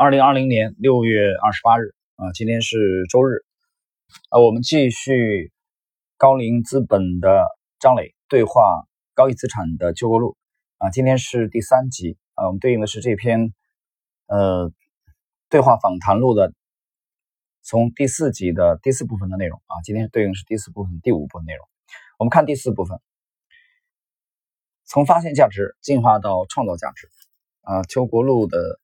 二零二零年六月二十八日啊，今天是周日。啊，我们继续高瓴资本的张磊对话高毅资产的旧过录。啊，今天是第三集啊，我们对应的是这篇呃对话访谈录的从第四集的第四部分的内容。啊，今天对应是第四部分第五部分内容，我们看第四部分，从发现价值进化到创造价值。啊，邱国禄的。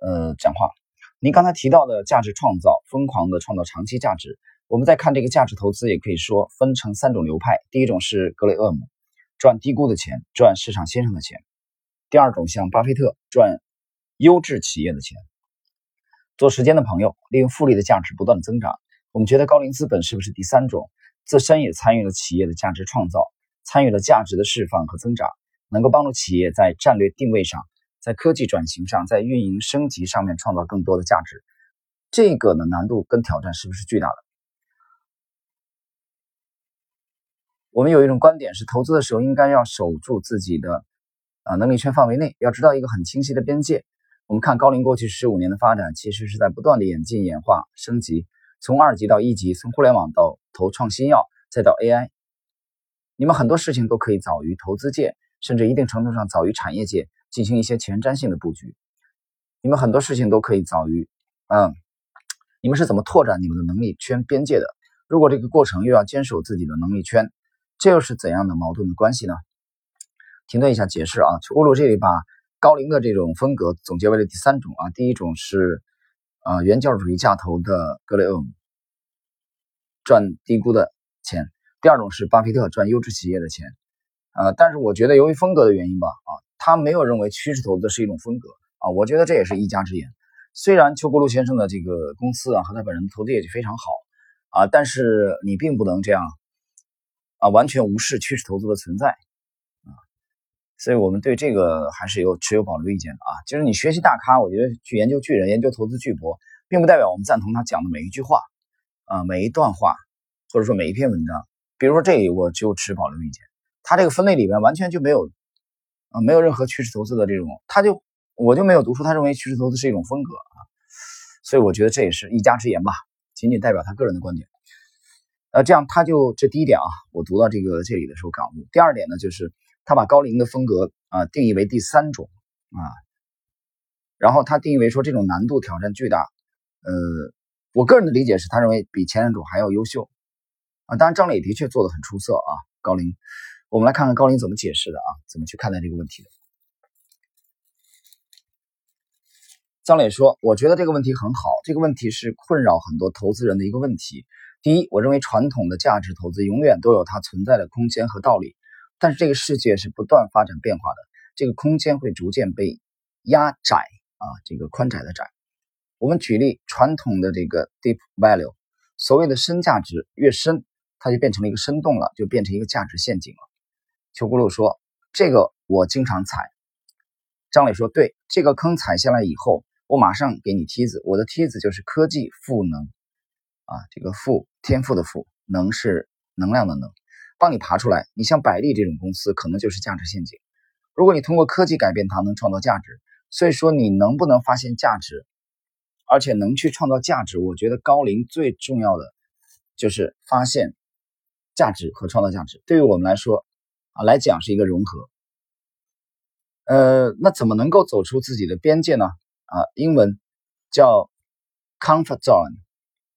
呃，讲话，您刚才提到的价值创造，疯狂的创造长期价值。我们再看这个价值投资，也可以说分成三种流派。第一种是格雷厄姆，赚低估的钱，赚市场先生的钱；第二种像巴菲特，赚优质企业的钱。做时间的朋友，利用复利的价值不断的增长。我们觉得高瓴资本是不是第三种，自身也参与了企业的价值创造，参与了价值的释放和增长，能够帮助企业在战略定位上。在科技转型上，在运营升级上面创造更多的价值，这个呢难度跟挑战是不是巨大的？我们有一种观点是，投资的时候应该要守住自己的啊能力圈范围内，要知道一个很清晰的边界。我们看高瓴过去十五年的发展，其实是在不断的演进、演化、升级，从二级到一级，从互联网到投创新药，再到 AI，你们很多事情都可以早于投资界，甚至一定程度上早于产业界。进行一些前瞻性的布局，你们很多事情都可以早于，嗯，你们是怎么拓展你们的能力圈边界的？如果这个过程又要坚守自己的能力圈，这又是怎样的矛盾的关系呢？停顿一下解释啊，乌鲁这里把高龄的这种风格总结为了第三种啊，第一种是啊原教旨主义架头的格雷厄姆赚低估的钱，第二种是巴菲特赚优质企业的钱，呃，但是我觉得由于风格的原因吧，啊。他没有认为趋势投资是一种风格啊，我觉得这也是一家之言。虽然邱国禄先生的这个公司啊和他本人投资业绩非常好啊，但是你并不能这样啊完全无视趋势投资的存在啊。所以我们对这个还是有持有保留意见的啊。就是你学习大咖，我觉得去研究巨人、研究投资巨博，并不代表我们赞同他讲的每一句话啊、每一段话，或者说每一篇文章。比如说这里我就持保留意见，他这个分类里面完全就没有。啊，没有任何趋势投资的这种，他就我就没有读出他认为趋势投资是一种风格啊，所以我觉得这也是一家之言吧，仅仅代表他个人的观点。呃，这样他就这第一点啊，我读到这个这里的时候感悟。第二点呢，就是他把高龄的风格啊定义为第三种啊，然后他定义为说这种难度挑战巨大。呃，我个人的理解是他认为比前两种还要优秀啊，当然张磊的确做的很出色啊，高龄。我们来看看高林怎么解释的啊？怎么去看待这个问题的？张磊说：“我觉得这个问题很好，这个问题是困扰很多投资人的一个问题。第一，我认为传统的价值投资永远都有它存在的空间和道理，但是这个世界是不断发展变化的，这个空间会逐渐被压窄啊，这个宽窄的窄。我们举例，传统的这个 deep value，所谓的深价值越深，它就变成了一个深洞了，就变成一个价值陷阱了。”邱轱辘说：“这个我经常踩。”张磊说：“对，这个坑踩下来以后，我马上给你梯子。我的梯子就是科技赋能啊，这个赋天赋的赋，能是能量的能，帮你爬出来。你像百利这种公司，可能就是价值陷阱。如果你通过科技改变它，能创造价值。所以说，你能不能发现价值，而且能去创造价值？我觉得高龄最重要的就是发现价值和创造价值。对于我们来说。”来讲是一个融合。呃，那怎么能够走出自己的边界呢？啊，英文叫 comfort zone，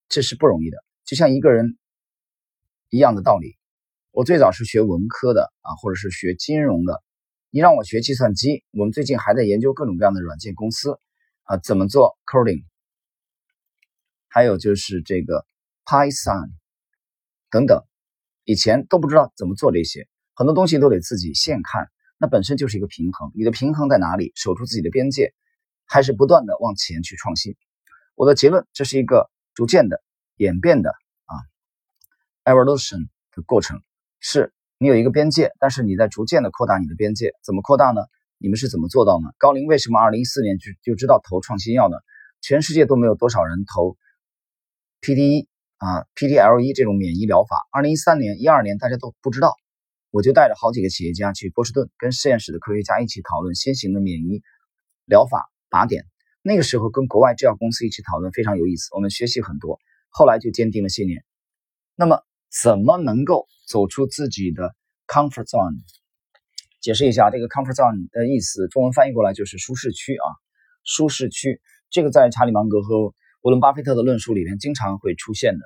这是不容易的。就像一个人一样的道理。我最早是学文科的啊，或者是学金融的。你让我学计算机，我们最近还在研究各种各样的软件公司啊，怎么做 coding，还有就是这个 Python 等等，以前都不知道怎么做这些。很多东西都得自己现看，那本身就是一个平衡。你的平衡在哪里？守住自己的边界，还是不断的往前去创新？我的结论，这是一个逐渐的演变的啊，evolution 的过程。是你有一个边界，但是你在逐渐的扩大你的边界。怎么扩大呢？你们是怎么做到呢？高龄为什么二零一四年就就知道投创新药呢？全世界都没有多少人投 PDE 啊，PDLE 这种免疫疗法。二零一三年、一二年大家都不知道。我就带着好几个企业家去波士顿，跟实验室的科学家一起讨论新型的免疫疗法靶点。那个时候跟国外制药公司一起讨论非常有意思，我们学习很多，后来就坚定了信念。那么怎么能够走出自己的 comfort zone？解释一下，这个 comfort zone 的意思，中文翻译过来就是舒适区啊，舒适区。这个在查理芒格和沃伦巴菲特的论述里面经常会出现的，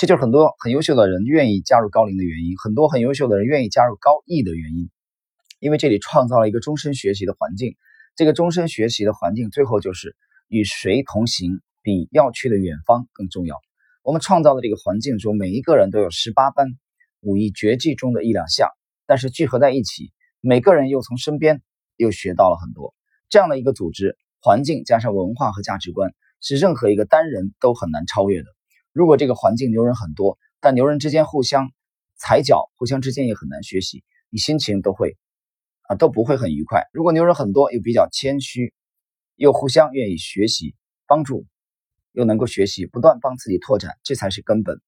这就是很多很优秀的人愿意加入高龄的原因，很多很优秀的人愿意加入高毅的原因，因为这里创造了一个终身学习的环境。这个终身学习的环境，最后就是与谁同行比要去的远方更重要。我们创造的这个环境中，每一个人都有十八般武艺绝技中的一两项，但是聚合在一起，每个人又从身边又学到了很多。这样的一个组织环境加上文化和价值观，是任何一个单人都很难超越的。如果这个环境牛人很多，但牛人之间互相踩脚，互相之间也很难学习，你心情都会啊都不会很愉快。如果牛人很多又比较谦虚，又互相愿意学习帮助，又能够学习不断帮自己拓展，这才是根本。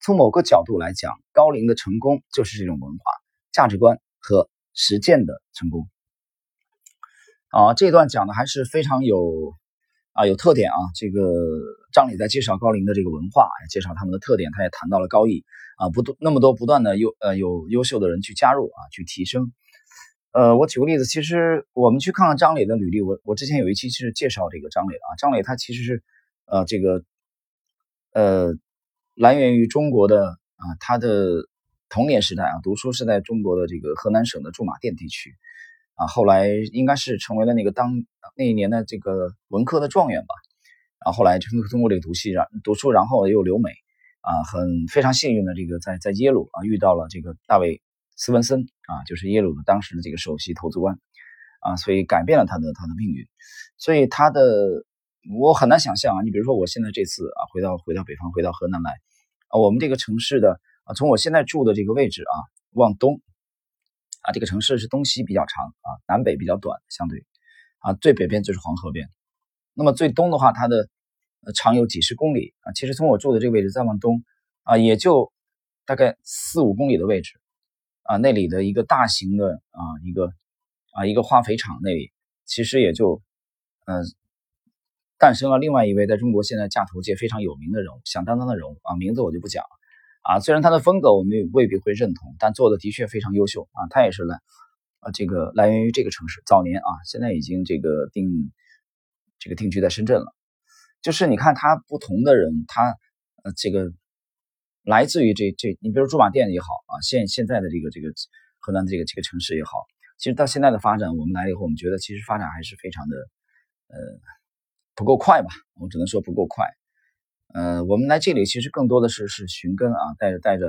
从某个角度来讲，高龄的成功就是这种文化、价值观和实践的成功。啊，这段讲的还是非常有啊有特点啊。这个张磊在介绍高龄的这个文化，介绍他们的特点，他也谈到了高毅啊，不那么多不断的优呃有优秀的人去加入啊，去提升。呃，我举个例子，其实我们去看看张磊的履历，我我之前有一期是介绍这个张磊啊，张磊他其实是呃这个呃来源于中国的啊，他的童年时代啊，读书是在中国的这个河南省的驻马店地区。啊，后来应该是成为了那个当那一年的这个文科的状元吧。然后后来通通过这个读戏，然读书，然后又留美，啊，很非常幸运的这个在在耶鲁啊遇到了这个大卫斯文森啊，就是耶鲁的当时的这个首席投资官，啊，所以改变了他的他的命运。所以他的我很难想象啊，你比如说我现在这次啊回到回到北方回到河南来啊，我们这个城市的啊从我现在住的这个位置啊往东。啊，这个城市是东西比较长啊，南北比较短，相对啊，最北边就是黄河边。那么最东的话，它的长有几十公里啊。其实从我住的这个位置再往东啊，也就大概四五公里的位置啊。那里的一个大型的啊一个啊一个化肥厂那里，其实也就嗯诞生了另外一位在中国现在架头界非常有名的人物，响当当的人物啊，名字我就不讲了。啊，虽然他的风格我们也未必会认同，但做的的确非常优秀啊。他也是来，啊，这个来源于这个城市，早年啊，现在已经这个定这个定居在深圳了。就是你看他不同的人，他呃这个来自于这这，你比如驻马店也好啊，现现在的这个这个河南的这个这个城市也好，其实到现在的发展，我们来了以后，我们觉得其实发展还是非常的呃不够快吧，我只能说不够快。呃，我们来这里其实更多的是是寻根啊，带着带着，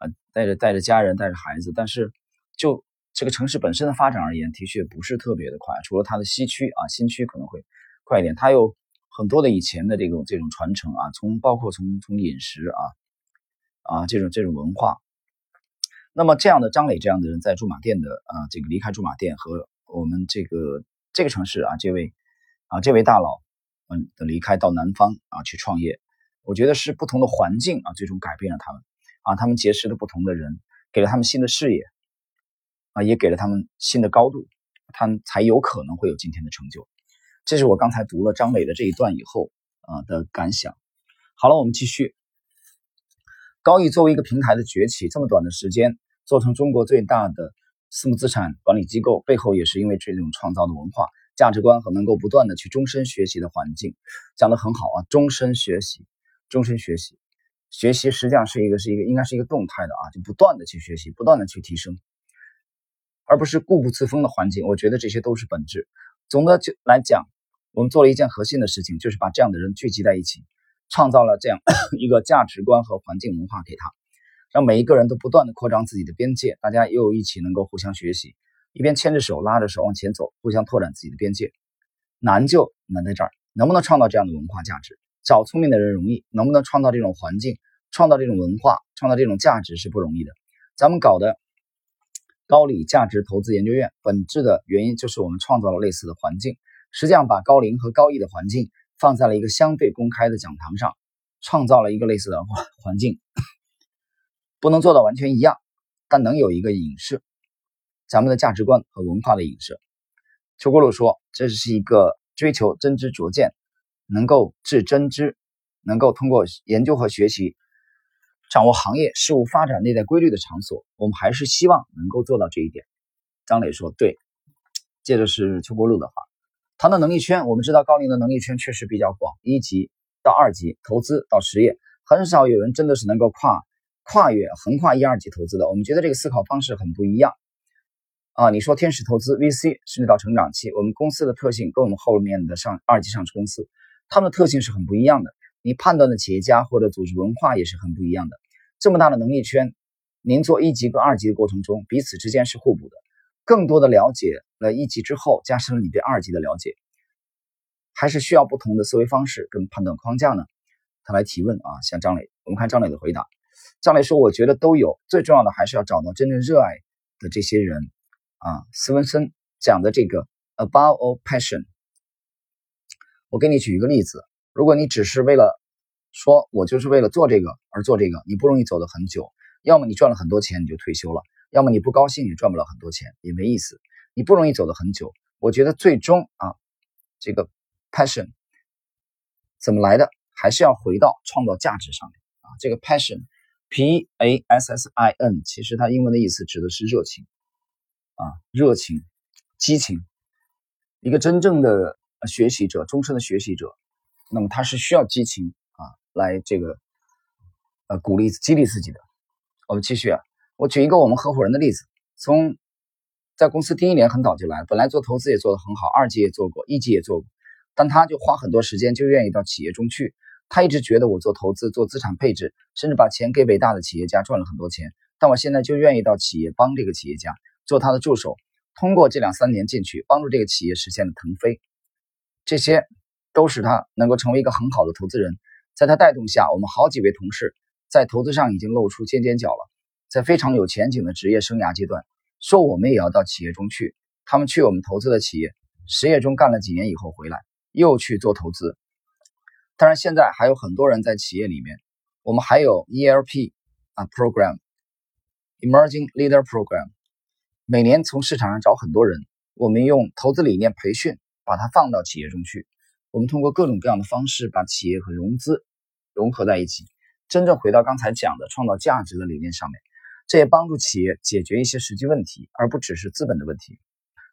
呃，带着带着家人，带着孩子。但是就这个城市本身的发展而言，的确不是特别的快。除了它的西区啊，新区可能会快一点。它有很多的以前的这种这种传承啊，从包括从从饮食啊啊这种这种文化。那么这样的张磊这样的人在驻马店的啊，这个离开驻马店和我们这个这个城市啊，这位啊这位大佬嗯的离开到南方啊去创业。我觉得是不同的环境啊，最终改变了他们啊，他们结识了不同的人，给了他们新的视野啊，也给了他们新的高度，他们才有可能会有今天的成就。这是我刚才读了张磊的这一段以后啊的感想。好了，我们继续。高毅作为一个平台的崛起，这么短的时间做成中国最大的私募资产管理机构，背后也是因为这种创造的文化、价值观和能够不断的去终身学习的环境，讲得很好啊，终身学习。终身学习，学习实际上是一个是一个应该是一个动态的啊，就不断的去学习，不断的去提升，而不是固步自封的环境。我觉得这些都是本质。总的就来讲，我们做了一件核心的事情，就是把这样的人聚集在一起，创造了这样 一个价值观和环境文化给他，让每一个人都不断的扩张自己的边界，大家又一起能够互相学习，一边牵着手拉着手往前走，互相拓展自己的边界。难就难在这儿，能不能创造这样的文化价值？找聪明的人容易，能不能创造这种环境、创造这种文化、创造这种价值是不容易的。咱们搞的高瓴价值投资研究院，本质的原因就是我们创造了类似的环境，实际上把高龄和高毅的环境放在了一个相对公开的讲堂上，创造了一个类似的环 环境，不能做到完全一样，但能有一个影射，咱们的价值观和文化的影射。邱国禄说，这是一个追求真知灼见，能够治真知，能够通过研究和学习掌握行业事物发展内在规律的场所。我们还是希望能够做到这一点。张磊说：“对。”接着是邱国禄的话，谈到能力圈，我们知道高龄的能力圈确实比较广，一级到二级投资到实业，很少有人真的是能够跨跨越横跨一二级投资的。我们觉得这个思考方式很不一样啊！你说天使投资 VC 甚至到成长期，我们公司的特性跟我们后面的上二级上市公司，他们的特性是很不一样的。你判断的企业家或者组织文化也是很不一样的。这么大的能力圈，您做一级跟二级的过程中，彼此之间是互补的。更多的了解了一级之后，加深了你对二级的了解，还是需要不同的思维方式跟判断框架呢？他来提问啊，像张磊，我们看张磊的回答。张磊说：“我觉得都有，最重要的还是要找到真正热爱的这些人啊。”斯文森讲的这个 “above all passion”，我给你举一个例子：如果你只是为了说我就是为了做这个而做这个，你不容易走得很久。要么你赚了很多钱你就退休了。要么你不高兴，也赚不了很多钱，也没意思，你不容易走得很久。我觉得最终啊，这个 passion 怎么来的，还是要回到创造价值上面啊。这个 passion，p a s s i n，其实它英文的意思指的是热情啊，热情、激情。一个真正的学习者，终身的学习者，那么他是需要激情啊，来这个呃鼓励、激励自己的。我们继续啊。我举一个我们合伙人的例子，从在公司第一年很早就来，本来做投资也做得很好，二级也做过，一级也做过，但他就花很多时间，就愿意到企业中去。他一直觉得我做投资、做资产配置，甚至把钱给伟大的企业家赚了很多钱。但我现在就愿意到企业帮这个企业家做他的助手，通过这两三年进去，帮助这个企业实现了腾飞。这些都使他能够成为一个很好的投资人。在他带动下，我们好几位同事在投资上已经露出尖尖角了。在非常有前景的职业生涯阶段，说我们也要到企业中去。他们去我们投资的企业实业中干了几年以后回来，又去做投资。当然，现在还有很多人在企业里面。我们还有 ELP 啊 Program，Emerging Leader Program，每年从市场上找很多人，我们用投资理念培训，把它放到企业中去。我们通过各种各样的方式，把企业和融资融合在一起，真正回到刚才讲的创造价值的理念上面。这也帮助企业解决一些实际问题，而不只是资本的问题。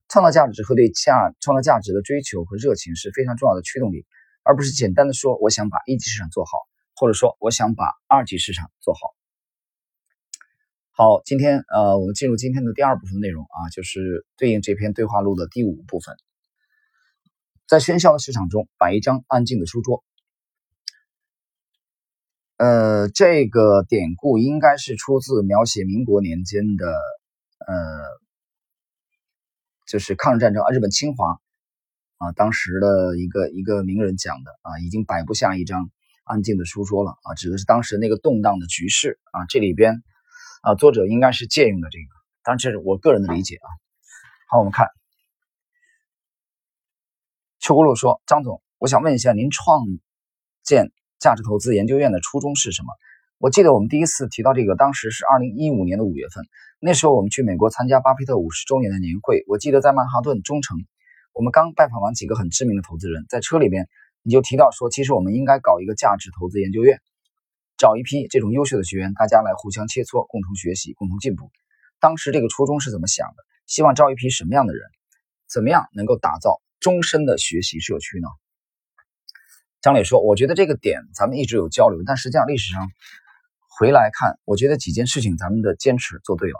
创造价值和对价创造价值的追求和热情是非常重要的驱动力，而不是简单的说我想把一级市场做好，或者说我想把二级市场做好。好，今天呃，我们进入今天的第二部分内容啊，就是对应这篇对话录的第五部分。在喧嚣的市场中，摆一张安静的书桌。呃，这个典故应该是出自描写民国年间的，呃，就是抗日战争啊，日本侵华啊，当时的一个一个名人讲的啊，已经摆不下一张安静的书桌了啊，指的是当时那个动荡的局势啊。这里边啊，作者应该是借用的这个，当然这是我个人的理解啊。好，我们看，邱国禄说：“张总，我想问一下，您创建？”价值投资研究院的初衷是什么？我记得我们第一次提到这个，当时是二零一五年的五月份，那时候我们去美国参加巴菲特五十周年的年会。我记得在曼哈顿中城，我们刚拜访完几个很知名的投资人，在车里边你就提到说，其实我们应该搞一个价值投资研究院，找一批这种优秀的学员，大家来互相切磋，共同学习，共同进步。当时这个初衷是怎么想的？希望招一批什么样的人？怎么样能够打造终身的学习社区呢？张磊说：“我觉得这个点咱们一直有交流，但实际上历史上回来看，我觉得几件事情咱们的坚持做对了。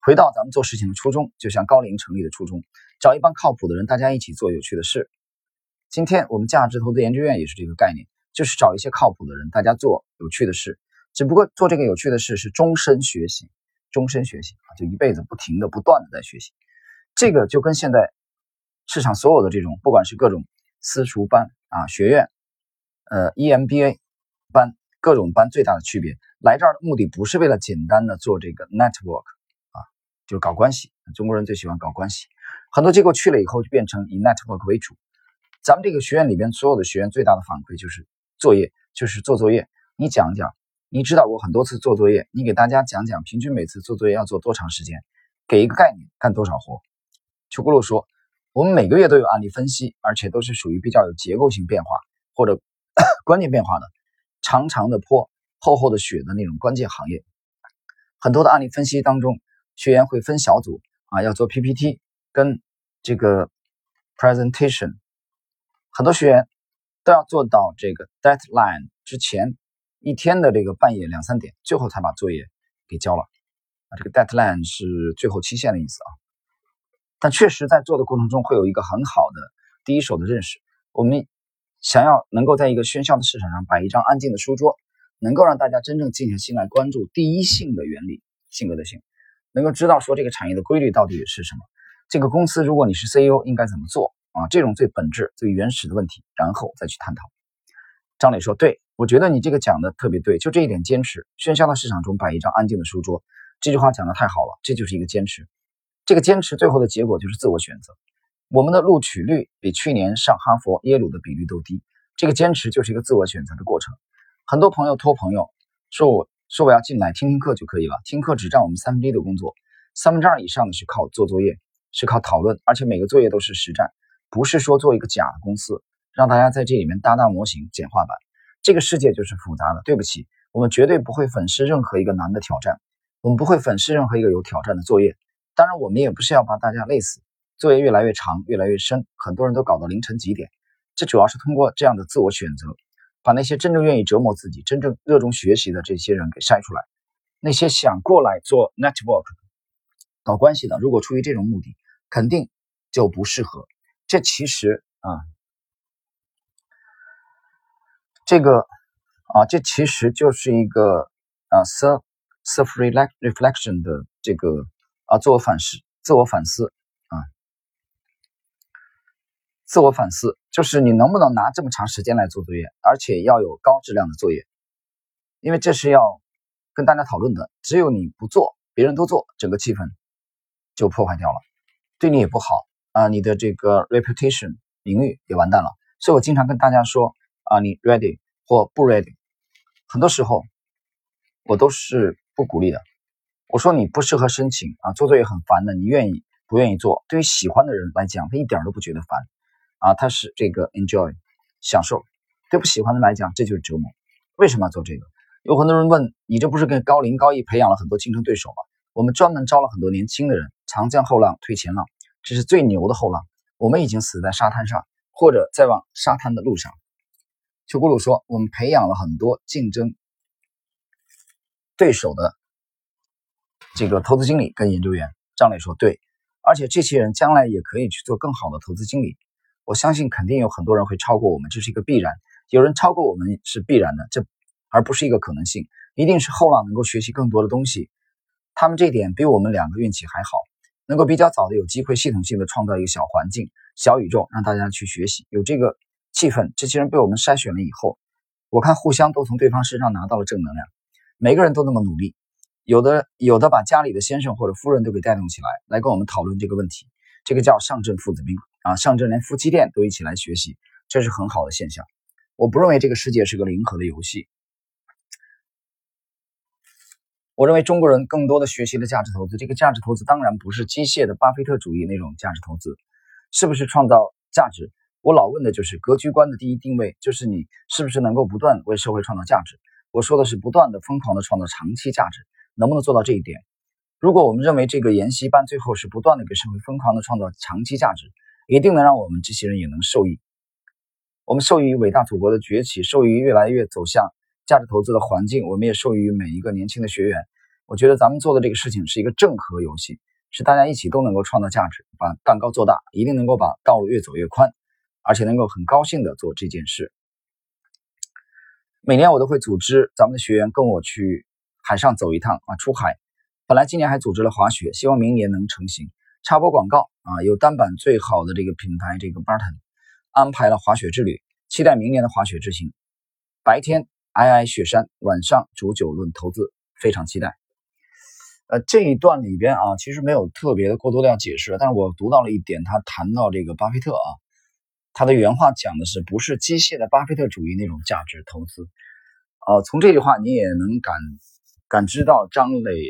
回到咱们做事情的初衷，就像高龄成立的初衷，找一帮靠谱的人，大家一起做有趣的事。今天我们价值投资研究院也是这个概念，就是找一些靠谱的人，大家做有趣的事。只不过做这个有趣的事是终身学习，终身学习啊，就一辈子不停的、不断的在学习。这个就跟现在市场所有的这种，不管是各种私塾班。”啊，学院，呃，EMBA 班各种班最大的区别，来这儿的目的不是为了简单的做这个 network 啊，就是搞关系。中国人最喜欢搞关系，很多机构去了以后就变成以 network 为主。咱们这个学院里边所有的学员最大的反馈就是作业，就是做作业。你讲讲，你指导过很多次做作业，你给大家讲讲，平均每次做作业要做多长时间？给一个概念，干多少活？邱国禄说，我们每个月都有案例分析，而且都是属于比较有结构性变化或者 关键变化的，长长的坡、厚厚的雪的那种关键行业。很多的案例分析当中，学员会分小组啊，要做 PPT 跟这个 presentation，很多学员都要做到这个 deadline 之前一天的这个半夜两三点，最后才把作业给交了啊。这个 deadline 是最后期限的意思啊。但确实在做的过程中会有一个很好的第一手的认识。我们想要能够在一个喧嚣的市场上摆一张安静的书桌，能够让大家真正静下心来关注第一性的原理，性格的性，能够知道说这个产业的规律到底是什么。这个公司如果你是 CEO 应该怎么做啊？这种最本质、最原始的问题，然后再去探讨。张磊说：“对我觉得你这个讲的特别对，就这一点坚持。喧嚣的市场中摆一张安静的书桌，这句话讲的太好了，这就是一个坚持。”这个坚持最后的结果就是自我选择。我们的录取率比去年上哈佛、耶鲁的比率都低。这个坚持就是一个自我选择的过程。很多朋友托朋友说，我说我要进来听听课就可以了，听课只占我们三分之一的工作，三分之二以上的是靠做作业，是靠讨论，而且每个作业都是实战，不是说做一个假的公司，让大家在这里面搭搭模型、简化版。这个世界就是复杂的。对不起，我们绝对不会粉饰任何一个难的挑战，我们不会粉饰任何一个有挑战的作业。当然，我们也不是要把大家累死，作业越来越长，越来越深，很多人都搞到凌晨几点。这主要是通过这样的自我选择，把那些真正愿意折磨自己、真正热衷学习的这些人给筛出来。那些想过来做 network、搞关系的，如果出于这种目的，肯定就不适合。这其实啊，这个啊，这其实就是一个啊 self self reflection 的这个。啊，自我反思，自我反思啊，自我反思就是你能不能拿这么长时间来做作业，而且要有高质量的作业，因为这是要跟大家讨论的。只有你不做，别人都做，整个气氛就破坏掉了，对你也不好啊，你的这个 reputation 名誉也完蛋了。所以我经常跟大家说啊，你 ready 或不 ready，很多时候我都是不鼓励的。我说你不适合申请啊，做作业很烦的，你愿意不愿意做？对于喜欢的人来讲，他一点都不觉得烦啊，他是这个 enjoy 享受；对不喜欢的来讲，这就是折磨。为什么要做这个？有很多人问你，这不是跟高龄高一培养了很多竞争对手吗？我们专门招了很多年轻的人，长江后浪推前浪，这是最牛的后浪。我们已经死在沙滩上，或者在往沙滩的路上。邱咕噜说，我们培养了很多竞争对手的。这个投资经理跟研究员，张磊说对，而且这些人将来也可以去做更好的投资经理。我相信肯定有很多人会超过我们，这是一个必然。有人超过我们是必然的，这而不是一个可能性，一定是后浪能够学习更多的东西。他们这点比我们两个运气还好，能够比较早的有机会系统性的创造一个小环境、小宇宙，让大家去学习，有这个气氛。这些人被我们筛选了以后，我看互相都从对方身上拿到了正能量，每个人都那么努力。有的有的把家里的先生或者夫人都给带动起来，来跟我们讨论这个问题，这个叫上阵父子兵啊，上阵连夫妻店都一起来学习，这是很好的现象。我不认为这个世界是个零和的游戏，我认为中国人更多的学习的价值投资，这个价值投资当然不是机械的巴菲特主义那种价值投资，是不是创造价值？我老问的就是格局观的第一定位，就是你是不是能够不断为社会创造价值？我说的是不断的疯狂的创造长期价值。能不能做到这一点？如果我们认为这个研习班最后是不断的给社会疯狂的创造长期价值，一定能让我们这些人也能受益。我们受益于伟大祖国的崛起，受益于越来越走向价值投资的环境，我们也受益于每一个年轻的学员。我觉得咱们做的这个事情是一个正和游戏，是大家一起都能够创造价值，把蛋糕做大，一定能够把道路越走越宽，而且能够很高兴的做这件事。每年我都会组织咱们的学员跟我去。海上走一趟啊，出海。本来今年还组织了滑雪，希望明年能成行。插播广告啊，有单板最好的这个品牌，这个 Barton 安排了滑雪之旅，期待明年的滑雪之行。白天皑皑雪山，晚上煮酒论投资，非常期待。呃，这一段里边啊，其实没有特别的过多的要解释，但是我读到了一点，他谈到这个巴菲特啊，他的原话讲的是不是机械的巴菲特主义那种价值投资？呃，从这句话你也能感。感知到张磊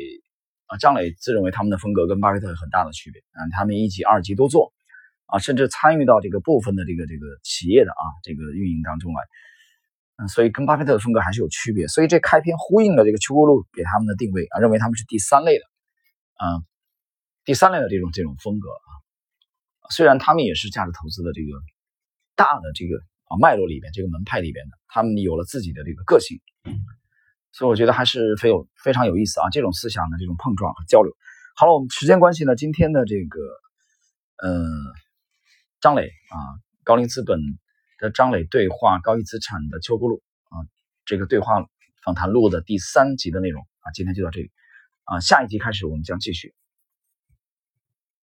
啊，张磊自认为他们的风格跟巴菲特有很大的区别啊，他们一级、二级都做啊，甚至参与到这个部分的这个这个企业的啊这个运营当中来。嗯，所以跟巴菲特的风格还是有区别。所以这开篇呼应了这个邱国路给他们的定位啊，认为他们是第三类的，啊，第三类的这种这种风格啊。虽然他们也是价值投资的这个大的这个啊脉络里边这个门派里边的，他们有了自己的这个个性，所以我觉得还是非有非常有意思啊。这种思想的这种碰撞和交流。好了，我们时间关系呢，今天的这个呃张磊啊高瓴资本。的张磊对话高毅资产的邱国路啊，这个对话访谈录的第三集的内容啊，今天就到这里啊，下一集开始我们将继续。